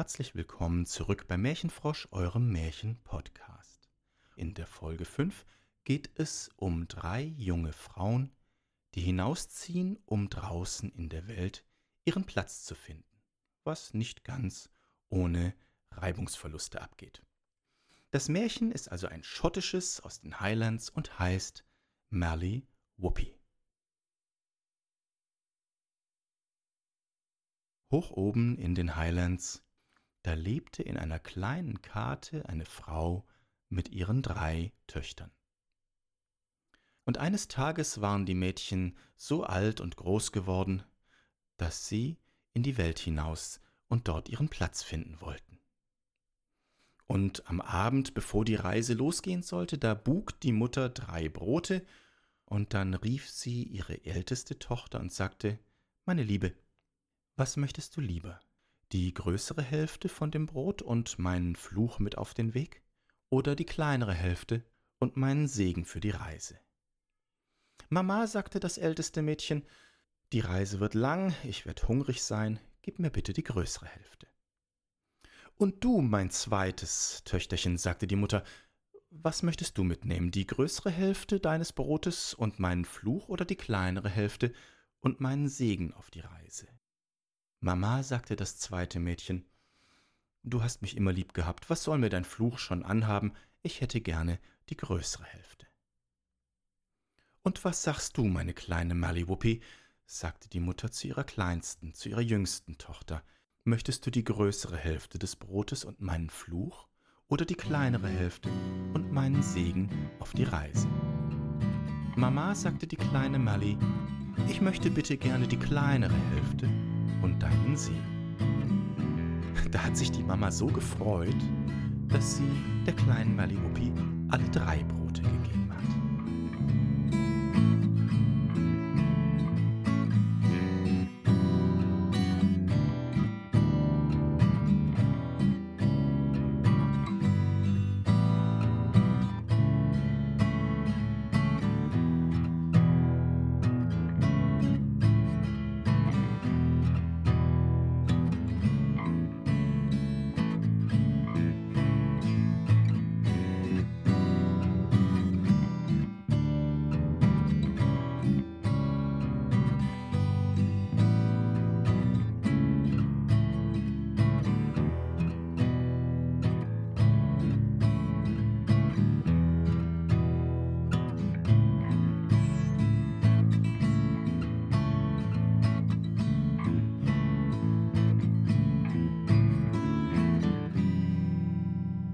Herzlich willkommen zurück bei Märchenfrosch, eurem Märchen-Podcast. In der Folge 5 geht es um drei junge Frauen, die hinausziehen, um draußen in der Welt ihren Platz zu finden, was nicht ganz ohne Reibungsverluste abgeht. Das Märchen ist also ein schottisches aus den Highlands und heißt Mally Whoopi. Hoch oben in den Highlands, da lebte in einer kleinen Karte eine Frau mit ihren drei Töchtern. Und eines Tages waren die Mädchen so alt und groß geworden, dass sie in die Welt hinaus und dort ihren Platz finden wollten. Und am Abend, bevor die Reise losgehen sollte, da bug die Mutter drei Brote, und dann rief sie ihre älteste Tochter und sagte Meine Liebe, was möchtest du lieber? Die größere Hälfte von dem Brot und meinen Fluch mit auf den Weg? Oder die kleinere Hälfte und meinen Segen für die Reise? Mama, sagte das älteste Mädchen, die Reise wird lang, ich werde hungrig sein, gib mir bitte die größere Hälfte. Und du, mein zweites Töchterchen, sagte die Mutter, was möchtest du mitnehmen, die größere Hälfte deines Brotes und meinen Fluch oder die kleinere Hälfte und meinen Segen auf die Reise? Mama, sagte das zweite Mädchen, du hast mich immer lieb gehabt, was soll mir dein Fluch schon anhaben, ich hätte gerne die größere Hälfte. Und was sagst du, meine kleine Maliwuppi? sagte die Mutter zu ihrer kleinsten, zu ihrer jüngsten Tochter, Möchtest du die größere Hälfte des Brotes und meinen Fluch oder die kleinere Hälfte und meinen Segen auf die Reise? Mama, sagte die kleine Mally, ich möchte bitte gerne die kleinere Hälfte und deinen Segen. Da hat sich die Mama so gefreut, dass sie der kleinen Maliwuppi alle drei Brote gegeben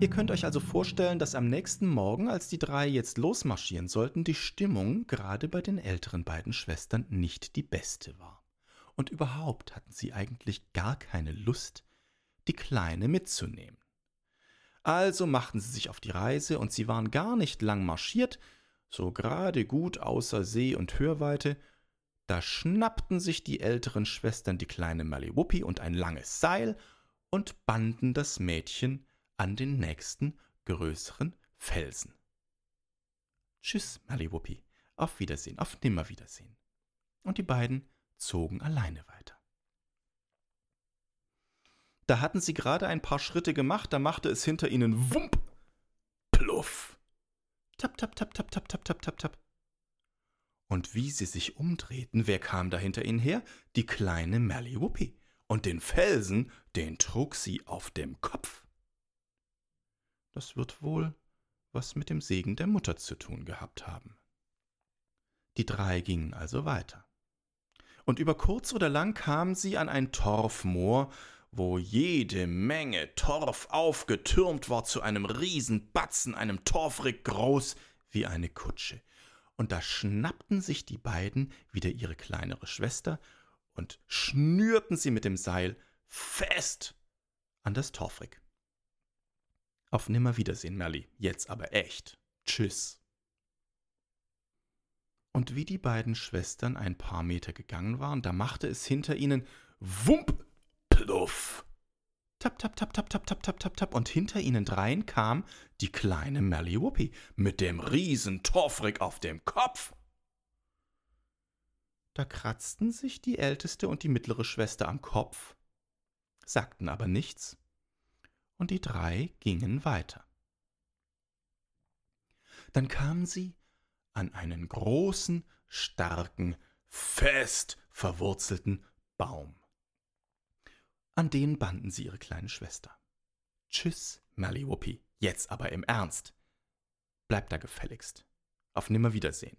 Ihr könnt euch also vorstellen, dass am nächsten Morgen, als die drei jetzt losmarschieren sollten, die Stimmung gerade bei den älteren beiden Schwestern nicht die beste war. Und überhaupt hatten sie eigentlich gar keine Lust, die Kleine mitzunehmen. Also machten sie sich auf die Reise und sie waren gar nicht lang marschiert, so gerade gut außer See und Hörweite, da schnappten sich die älteren Schwestern die kleine Maliwuppi und ein langes Seil und banden das Mädchen an den nächsten größeren Felsen. Tschüss, Maliwuppi. Auf Wiedersehen, auf Nimmerwiedersehen. Und die beiden zogen alleine weiter. Da hatten sie gerade ein paar Schritte gemacht, da machte es hinter ihnen Wump, Pluff. Tap, tap, tap, tap, tap, tap, tap, tap, tap. Und wie sie sich umdrehten, wer kam da hinter ihnen her? Die kleine Maliwuppi. Und den Felsen, den trug sie auf dem Kopf. Das wird wohl was mit dem Segen der Mutter zu tun gehabt haben. Die drei gingen also weiter. Und über kurz oder lang kamen sie an ein Torfmoor, wo jede Menge Torf aufgetürmt war zu einem Riesenbatzen, einem Torfrick groß wie eine Kutsche. Und da schnappten sich die beiden wieder ihre kleinere Schwester und schnürten sie mit dem Seil fest an das Torfrick. Auf Nimmerwiedersehen, Merli. Jetzt aber echt. Tschüss. Und wie die beiden Schwestern ein paar Meter gegangen waren, da machte es hinter ihnen Wump, Pluff. Tap, tap, tap, tap, tap, tap, tap, tap, tap. Und hinter ihnen dreien kam die kleine Melly Whoopi mit dem riesen Torfrick auf dem Kopf. Da kratzten sich die älteste und die mittlere Schwester am Kopf, sagten aber nichts und die drei gingen weiter. Dann kamen sie an einen großen, starken, fest verwurzelten Baum. An den banden sie ihre kleine Schwester. Tschüss, Mallywuppi, jetzt aber im Ernst. Bleib da gefälligst. Auf Nimmerwiedersehen.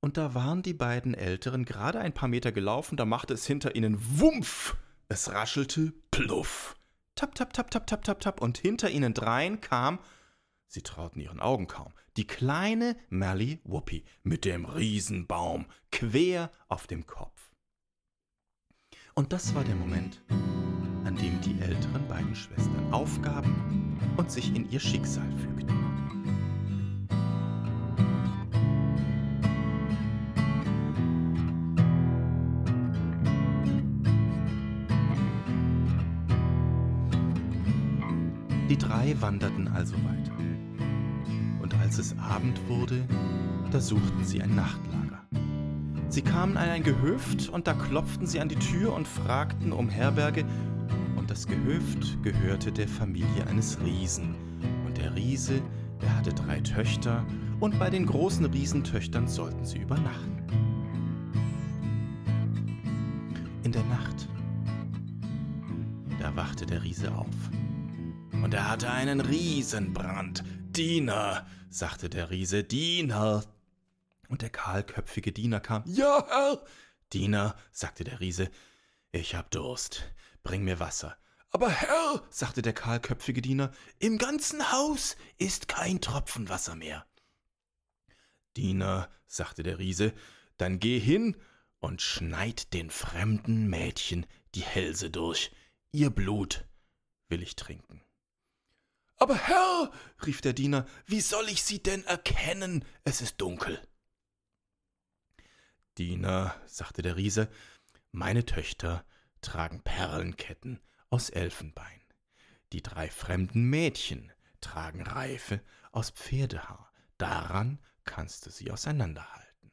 Und da waren die beiden Älteren gerade ein paar Meter gelaufen, da machte es hinter ihnen Wumpf. Es raschelte Pluff. Tap, tap, tap, tap, tap, tap, tap. Und hinter ihnen dreien kam, sie trauten ihren Augen kaum, die kleine Mally Whoopi mit dem Riesenbaum quer auf dem Kopf. Und das war der Moment, an dem die älteren beiden Schwestern aufgaben und sich in ihr Schicksal fügten. Drei wanderten also weiter. Und als es Abend wurde, da suchten sie ein Nachtlager. Sie kamen an ein Gehöft und da klopften sie an die Tür und fragten um Herberge. Und das Gehöft gehörte der Familie eines Riesen. Und der Riese, der hatte drei Töchter und bei den großen Riesentöchtern sollten sie übernachten. In der Nacht, da wachte der Riese auf und er hatte einen Riesenbrand. Diener, sagte der Riese, Diener. Und der kahlköpfige Diener kam. Ja, Herr. Diener, sagte der Riese, ich hab Durst. Bring mir Wasser. Aber Herr, sagte der kahlköpfige Diener, im ganzen Haus ist kein Tropfen Wasser mehr. Diener, sagte der Riese, dann geh hin und schneid den fremden Mädchen die Hälse durch. Ihr Blut will ich trinken. Aber Herr, rief der Diener, wie soll ich sie denn erkennen? Es ist dunkel. Diener, sagte der Riese, meine Töchter tragen Perlenketten aus Elfenbein. Die drei fremden Mädchen tragen Reife aus Pferdehaar. Daran kannst du sie auseinanderhalten.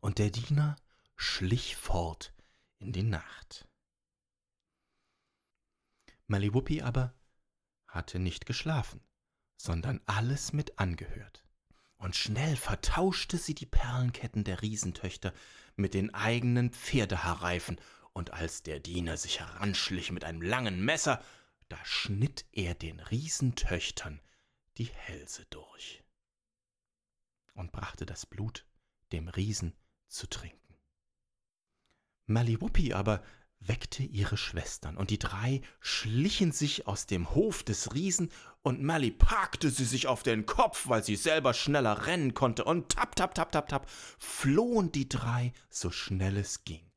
Und der Diener schlich fort in die Nacht. Maliwuppi aber hatte nicht geschlafen, sondern alles mit angehört. Und schnell vertauschte sie die Perlenketten der Riesentöchter mit den eigenen Pferdehaarreifen, und als der Diener sich heranschlich mit einem langen Messer, da schnitt er den Riesentöchtern die Hälse durch und brachte das Blut dem Riesen zu trinken. Maliwuppi aber weckte ihre Schwestern, und die drei schlichen sich aus dem Hof des Riesen, und Mally packte sie sich auf den Kopf, weil sie selber schneller rennen konnte, und tap, tap, tap, tap, tap, flohen die drei so schnell es ging.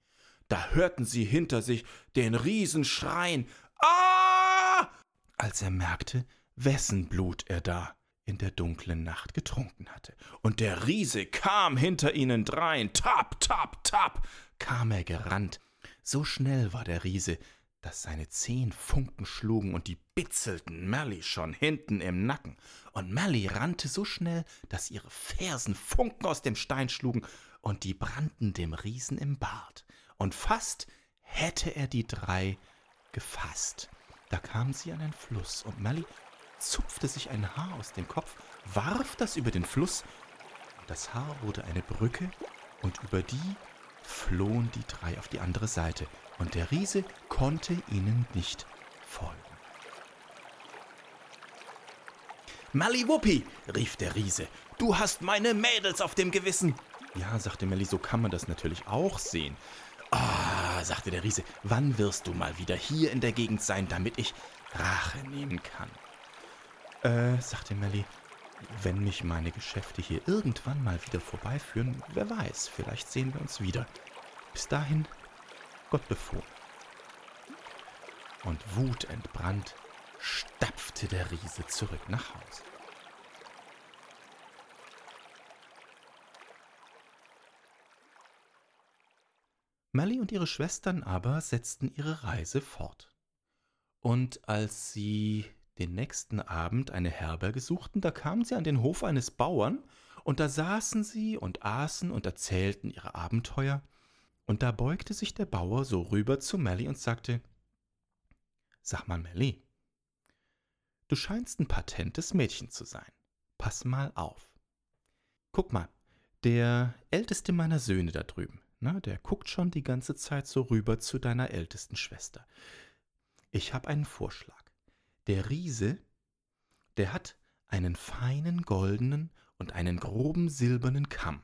Da hörten sie hinter sich den Riesen schreien, Ah! als er merkte, wessen Blut er da in der dunklen Nacht getrunken hatte. Und der Riese kam hinter ihnen drein, tap, tap, tap, kam er gerannt, so schnell war der Riese, dass seine zehn Funken schlugen und die bitzelten Mally schon hinten im Nacken. Und Mally rannte so schnell, dass ihre Fersen Funken aus dem Stein schlugen und die brannten dem Riesen im Bart. Und fast hätte er die drei gefasst. Da kamen sie an einen Fluss und Mally zupfte sich ein Haar aus dem Kopf, warf das über den Fluss das Haar wurde eine Brücke und über die flohen die drei auf die andere Seite, und der Riese konnte ihnen nicht folgen. Maliwuppi, rief der Riese, du hast meine Mädels auf dem Gewissen. Ja, sagte Melli, so kann man das natürlich auch sehen. Ah, sagte der Riese, wann wirst du mal wieder hier in der Gegend sein, damit ich Rache nehmen kann? Äh, sagte Melli, wenn mich meine Geschäfte hier irgendwann mal wieder vorbeiführen, wer weiß, vielleicht sehen wir uns wieder. Bis dahin, Gott befohlen. Und wutentbrannt stapfte der Riese zurück nach Hause. Mally und ihre Schwestern aber setzten ihre Reise fort. Und als sie den nächsten Abend eine Herberge suchten, da kamen sie an den Hof eines Bauern, und da saßen sie und aßen und erzählten ihre Abenteuer, und da beugte sich der Bauer so rüber zu Mally und sagte, Sag mal, Melly, du scheinst ein patentes Mädchen zu sein. Pass mal auf. Guck mal, der älteste meiner Söhne da drüben, na, der guckt schon die ganze Zeit so rüber zu deiner ältesten Schwester. Ich habe einen Vorschlag. Der Riese, der hat einen feinen goldenen und einen groben silbernen Kamm.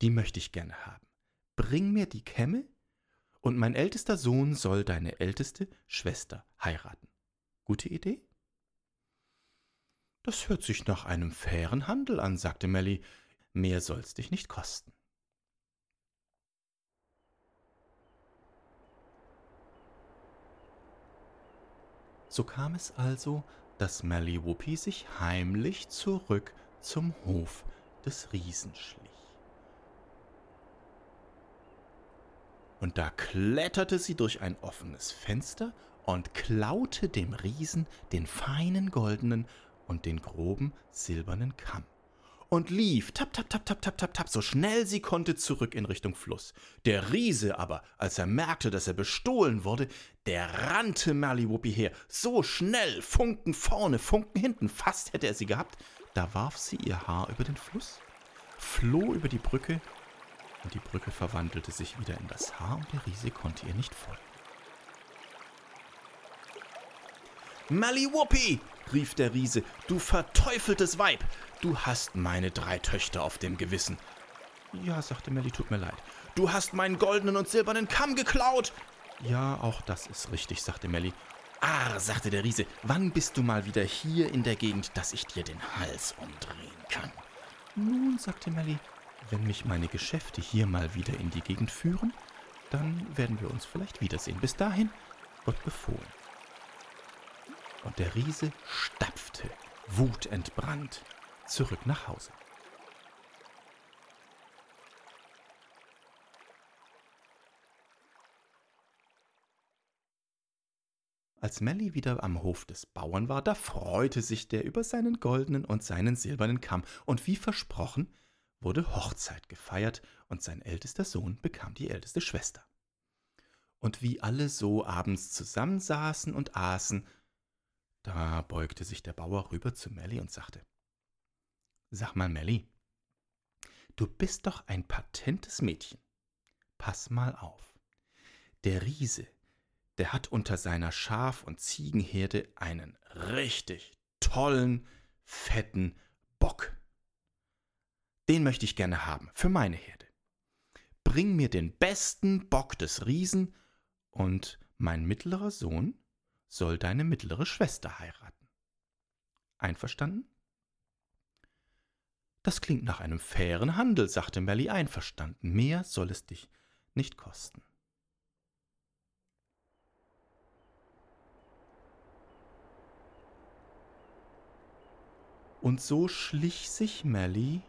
Die möchte ich gerne haben. Bring mir die Kämme und mein ältester Sohn soll deine älteste Schwester heiraten. Gute Idee? Das hört sich nach einem fairen Handel an, sagte Melly. Mehr soll's dich nicht kosten. So kam es also, dass Whoopi sich heimlich zurück zum Hof des Riesen schlich. Und da kletterte sie durch ein offenes Fenster und klaute dem Riesen den feinen goldenen und den groben silbernen Kamm und lief tap tap tap tap tap tap tap so schnell sie konnte zurück in Richtung Fluss. Der Riese aber, als er merkte, dass er bestohlen wurde, der rannte Merliwuppi her, so schnell, Funken vorne, Funken hinten, fast hätte er sie gehabt, da warf sie ihr Haar über den Fluss, floh über die Brücke, und die Brücke verwandelte sich wieder in das Haar, und der Riese konnte ihr nicht folgen. Maliwuppi, rief der Riese, du verteufeltes Weib, du hast meine drei Töchter auf dem Gewissen. Ja, sagte Melly, tut mir leid. Du hast meinen goldenen und silbernen Kamm geklaut. Ja, auch das ist richtig, sagte Melly. Ah, sagte der Riese, wann bist du mal wieder hier in der Gegend, dass ich dir den Hals umdrehen kann? Nun, sagte Melly, wenn mich meine Geschäfte hier mal wieder in die Gegend führen, dann werden wir uns vielleicht wiedersehen. Bis dahin, Gott befohlen und der Riese stapfte, wutentbrannt, zurück nach Hause. Als Melly wieder am Hof des Bauern war, da freute sich der über seinen goldenen und seinen silbernen Kamm, und wie versprochen wurde Hochzeit gefeiert, und sein ältester Sohn bekam die älteste Schwester. Und wie alle so abends zusammensaßen und aßen, da beugte sich der Bauer rüber zu Melly und sagte, Sag mal, Melly, du bist doch ein patentes Mädchen. Pass mal auf. Der Riese, der hat unter seiner Schaf- und Ziegenherde einen richtig tollen, fetten Bock. Den möchte ich gerne haben, für meine Herde. Bring mir den besten Bock des Riesen und mein mittlerer Sohn soll deine mittlere Schwester heiraten. Einverstanden? Das klingt nach einem fairen Handel, sagte Melly einverstanden. Mehr soll es dich nicht kosten. Und so schlich sich Melly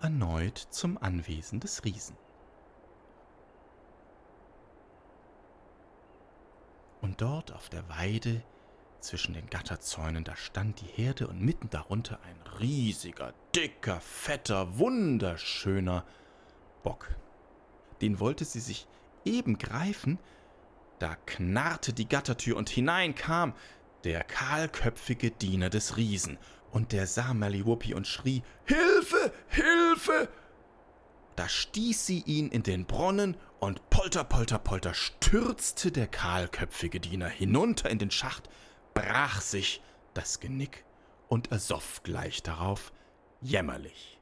erneut zum Anwesen des Riesen. Und dort auf der Weide zwischen den Gatterzäunen, da stand die Herde und mitten darunter ein riesiger, dicker, fetter, wunderschöner Bock. Den wollte sie sich eben greifen, da knarrte die Gattertür und hinein kam der kahlköpfige Diener des Riesen, und der sah Maliwuppi und schrie Hilfe, Hilfe, da stieß sie ihn in den Bronnen und polter, polter, polter stürzte der kahlköpfige Diener hinunter in den Schacht, brach sich das Genick und ersoff gleich darauf jämmerlich.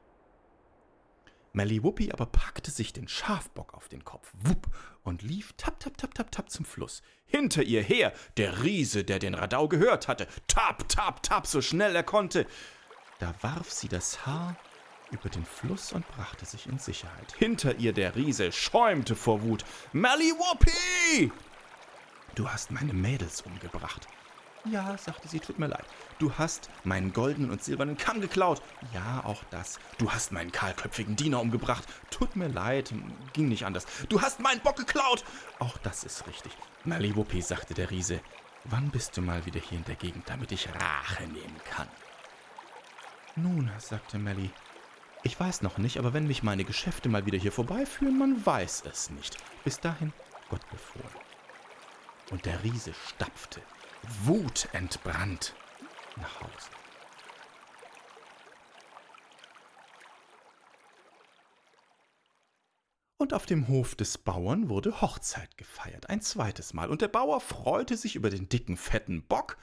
Maliwuppi aber packte sich den Schafbock auf den Kopf, wupp, und lief tap, tap, tap, tap, tap zum Fluss. Hinter ihr her der Riese, der den Radau gehört hatte, tap, tap, tap, so schnell er konnte. Da warf sie das Haar über den Fluss und brachte sich in Sicherheit. Hinter ihr der Riese schäumte vor Wut. Maliwuppi! Du hast meine Mädels umgebracht. Ja, sagte sie, tut mir leid. Du hast meinen goldenen und silbernen Kamm geklaut. Ja, auch das. Du hast meinen kahlköpfigen Diener umgebracht. Tut mir leid, ging nicht anders. Du hast meinen Bock geklaut. Auch das ist richtig. Maliwuppi, sagte der Riese, wann bist du mal wieder hier in der Gegend, damit ich Rache nehmen kann? Nun, sagte Melly, ich weiß noch nicht, aber wenn mich meine Geschäfte mal wieder hier vorbeiführen, man weiß es nicht. Bis dahin, Gott befohlen. Und der Riese stapfte, wutentbrannt nach Hause. Und auf dem Hof des Bauern wurde Hochzeit gefeiert, ein zweites Mal. Und der Bauer freute sich über den dicken, fetten Bock.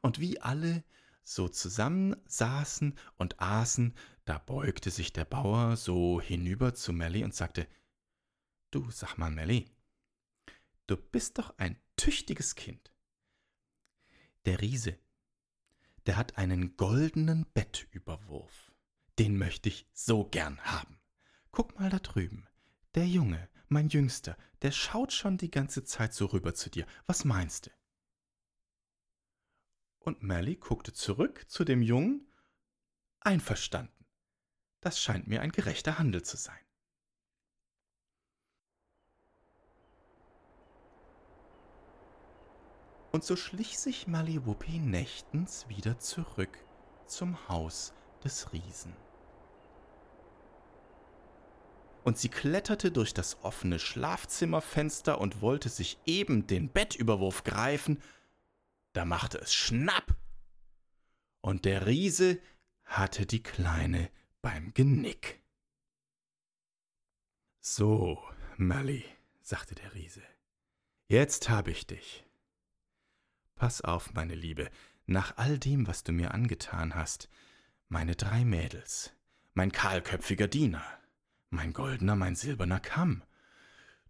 Und wie alle so zusammen saßen und aßen, da beugte sich der Bauer so hinüber zu Melly und sagte, Du, sag mal, Melly, du bist doch ein tüchtiges Kind. Der Riese, der hat einen goldenen Bettüberwurf. Den möchte ich so gern haben. Guck mal da drüben. Der Junge, mein Jüngster, der schaut schon die ganze Zeit so rüber zu dir. Was meinst du? Und Melly guckte zurück zu dem Jungen. Einverstanden. Das scheint mir ein gerechter Handel zu sein. Und so schlich sich Maliwuppi nächtens wieder zurück zum Haus des Riesen und sie kletterte durch das offene Schlafzimmerfenster und wollte sich eben den Bettüberwurf greifen, da machte es Schnapp, und der Riese hatte die Kleine beim Genick. So, Mally, sagte der Riese, jetzt hab ich dich. Pass auf, meine Liebe, nach all dem, was du mir angetan hast, meine drei Mädels, mein kahlköpfiger Diener, mein goldener, mein silberner Kamm.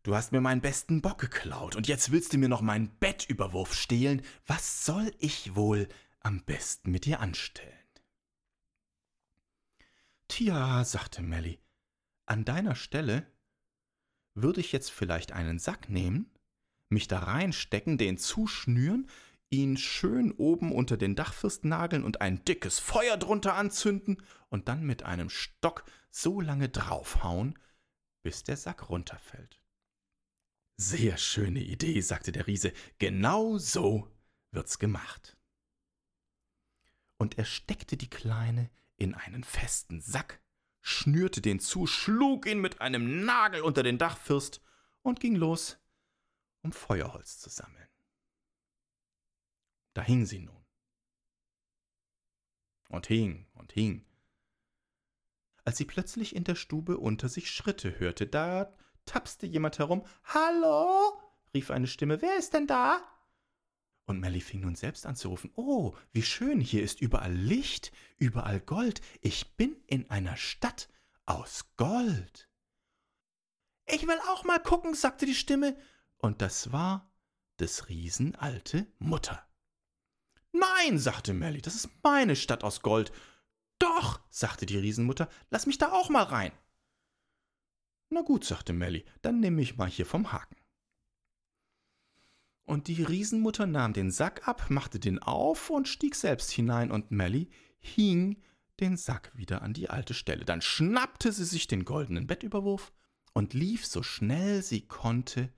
Du hast mir meinen besten Bock geklaut und jetzt willst du mir noch meinen Bettüberwurf stehlen. Was soll ich wohl am besten mit dir anstellen? Tja, sagte Melly, an deiner Stelle würde ich jetzt vielleicht einen Sack nehmen, mich da reinstecken, den zuschnüren, ihn schön oben unter den Dachfirst nageln und ein dickes Feuer drunter anzünden und dann mit einem Stock so lange draufhauen, bis der Sack runterfällt. Sehr schöne Idee, sagte der Riese, genau so wird's gemacht. Und er steckte die Kleine in einen festen Sack, schnürte den zu, schlug ihn mit einem Nagel unter den Dachfirst und ging los, um Feuerholz zu sammeln. Da hing sie nun. Und hing und hing. Als sie plötzlich in der Stube unter sich Schritte hörte, da tapste jemand herum. Hallo? rief eine Stimme. Wer ist denn da? Und Melly fing nun selbst an zu rufen. Oh, wie schön, hier ist überall Licht, überall Gold. Ich bin in einer Stadt aus Gold. Ich will auch mal gucken, sagte die Stimme, und das war des Riesen alte Mutter. Nein, sagte Melly, das ist meine Stadt aus Gold. Doch, sagte die Riesenmutter, lass mich da auch mal rein. Na gut, sagte Melly, dann nehme ich mal hier vom Haken. Und die Riesenmutter nahm den Sack ab, machte den auf und stieg selbst hinein, und Melly hing den Sack wieder an die alte Stelle. Dann schnappte sie sich den goldenen Bettüberwurf und lief so schnell sie konnte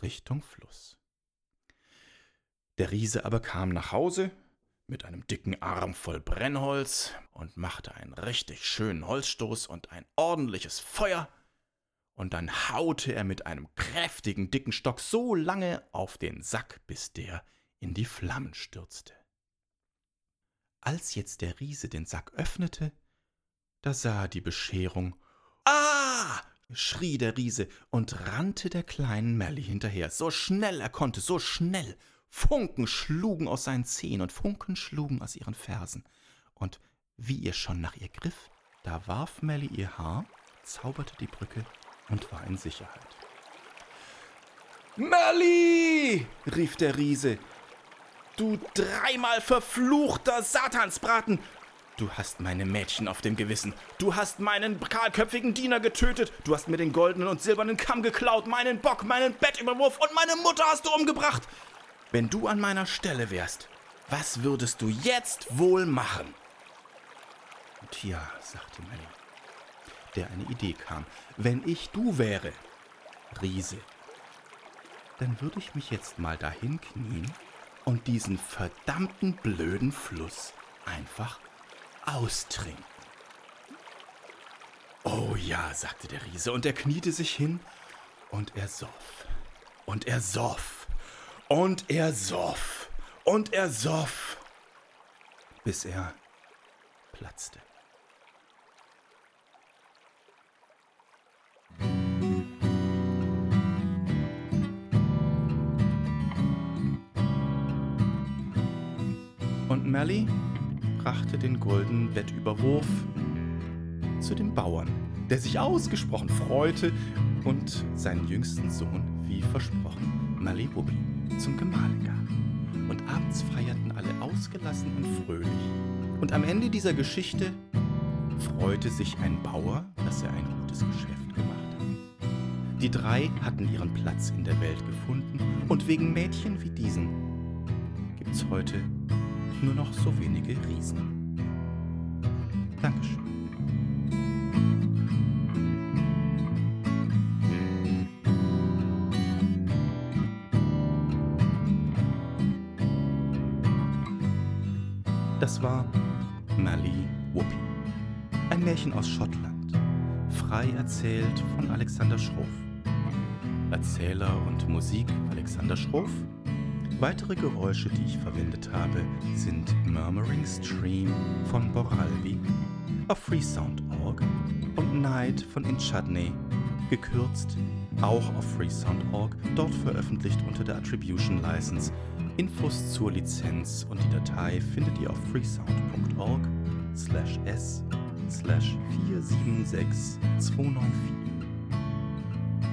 Richtung Fluss. Der Riese aber kam nach Hause mit einem dicken Arm voll Brennholz und machte einen richtig schönen Holzstoß und ein ordentliches Feuer, und dann haute er mit einem kräftigen dicken Stock so lange auf den Sack, bis der in die Flammen stürzte. Als jetzt der Riese den Sack öffnete, da sah er die Bescherung. Ah! schrie der Riese und rannte der kleinen Melly hinterher, so schnell er konnte, so schnell, Funken schlugen aus seinen Zehen und Funken schlugen aus ihren Fersen. Und wie ihr schon nach ihr griff, da warf Melly ihr Haar, zauberte die Brücke und war in Sicherheit. Melly! rief der Riese. Du dreimal verfluchter Satansbraten! Du hast meine Mädchen auf dem Gewissen. Du hast meinen kahlköpfigen Diener getötet. Du hast mir den goldenen und silbernen Kamm geklaut, meinen Bock, meinen Bettüberwurf und meine Mutter hast du umgebracht. Wenn du an meiner Stelle wärst, was würdest du jetzt wohl machen? Tja, sagte Melly, der eine Idee kam. Wenn ich du wäre, Riese, dann würde ich mich jetzt mal dahin knien und diesen verdammten blöden Fluss einfach austrinken. Oh ja, sagte der Riese, und er kniete sich hin und er soff. Und er soff und er soff Und er soff, bis er platzte. Melly brachte den goldenen Bettüberwurf zu dem Bauern, der sich ausgesprochen freute und seinen jüngsten Sohn, wie versprochen, Malibubi, zum Gemahl gab. Und abends feierten alle ausgelassen und fröhlich. Und am Ende dieser Geschichte freute sich ein Bauer, dass er ein gutes Geschäft gemacht hat. Die drei hatten ihren Platz in der Welt gefunden und wegen Mädchen wie diesen gibt's heute nur noch so wenige Riesen. Dankeschön. Das war Mally Whoopi. Ein Märchen aus Schottland. Frei erzählt von Alexander Schroff. Erzähler und Musik Alexander Schroff. Weitere Geräusche, die ich verwendet habe, sind Murmuring Stream von Boralbi auf freesound.org und Night von Inchudney, gekürzt auch auf freesound.org, dort veröffentlicht unter der Attribution License Infos zur Lizenz und die Datei findet ihr auf freesound.org slash s slash 476294.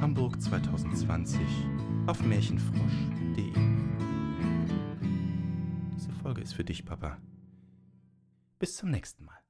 Hamburg 2020 auf märchenfrosch.de. Folge ist für dich, Papa. Bis zum nächsten Mal.